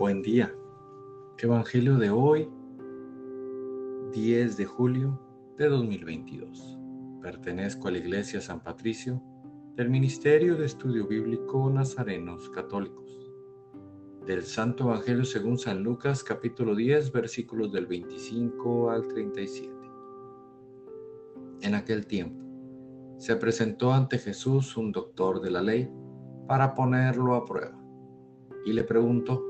Buen día. Evangelio de hoy, 10 de julio de 2022. Pertenezco a la Iglesia San Patricio del Ministerio de Estudio Bíblico Nazarenos Católicos. Del Santo Evangelio según San Lucas capítulo 10 versículos del 25 al 37. En aquel tiempo se presentó ante Jesús un doctor de la ley para ponerlo a prueba y le preguntó,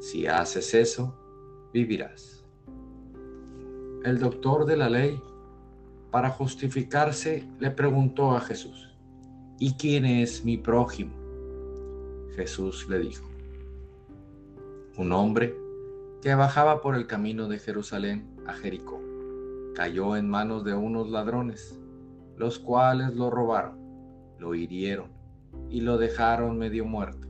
Si haces eso, vivirás. El doctor de la ley, para justificarse, le preguntó a Jesús, ¿y quién es mi prójimo? Jesús le dijo, un hombre que bajaba por el camino de Jerusalén a Jericó, cayó en manos de unos ladrones, los cuales lo robaron, lo hirieron y lo dejaron medio muerto.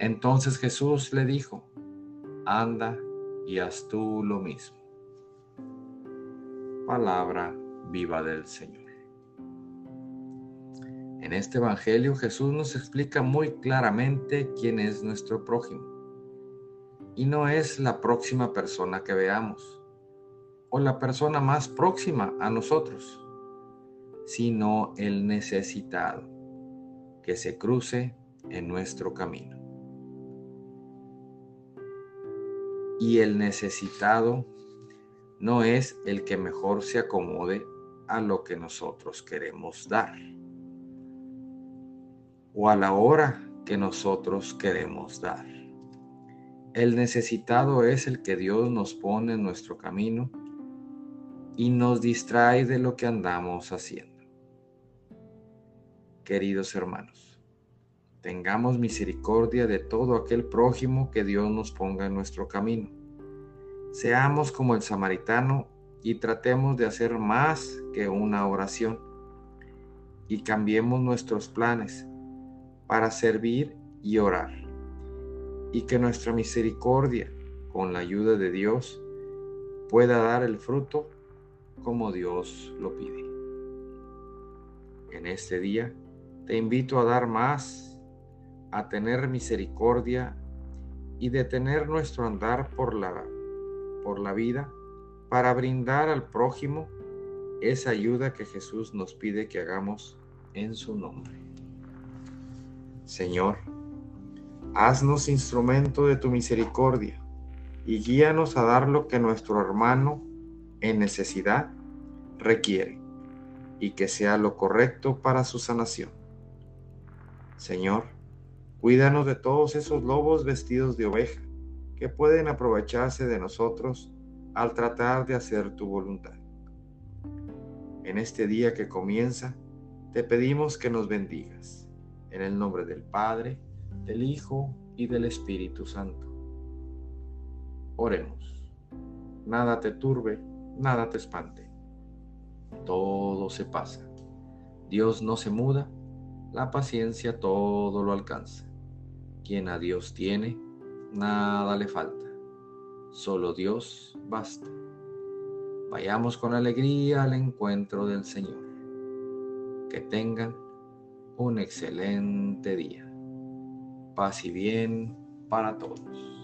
entonces Jesús le dijo, anda y haz tú lo mismo. Palabra viva del Señor. En este Evangelio Jesús nos explica muy claramente quién es nuestro prójimo. Y no es la próxima persona que veamos o la persona más próxima a nosotros, sino el necesitado que se cruce en nuestro camino. Y el necesitado no es el que mejor se acomode a lo que nosotros queremos dar o a la hora que nosotros queremos dar. El necesitado es el que Dios nos pone en nuestro camino y nos distrae de lo que andamos haciendo. Queridos hermanos, tengamos misericordia de todo aquel prójimo que Dios nos ponga en nuestro camino. Seamos como el samaritano y tratemos de hacer más que una oración y cambiemos nuestros planes para servir y orar y que nuestra misericordia con la ayuda de Dios pueda dar el fruto como Dios lo pide. En este día te invito a dar más, a tener misericordia y detener nuestro andar por la por la vida para brindar al prójimo esa ayuda que Jesús nos pide que hagamos en su nombre. Señor, haznos instrumento de tu misericordia y guíanos a dar lo que nuestro hermano en necesidad requiere y que sea lo correcto para su sanación. Señor, cuídanos de todos esos lobos vestidos de oveja que pueden aprovecharse de nosotros al tratar de hacer tu voluntad. En este día que comienza, te pedimos que nos bendigas. En el nombre del Padre, del Hijo y del Espíritu Santo. Oremos. Nada te turbe, nada te espante. Todo se pasa. Dios no se muda, la paciencia todo lo alcanza. Quien a Dios tiene, nada le falta. Solo Dios basta. Vayamos con alegría al encuentro del Señor. Que tengan un excelente día. Paz y bien para todos.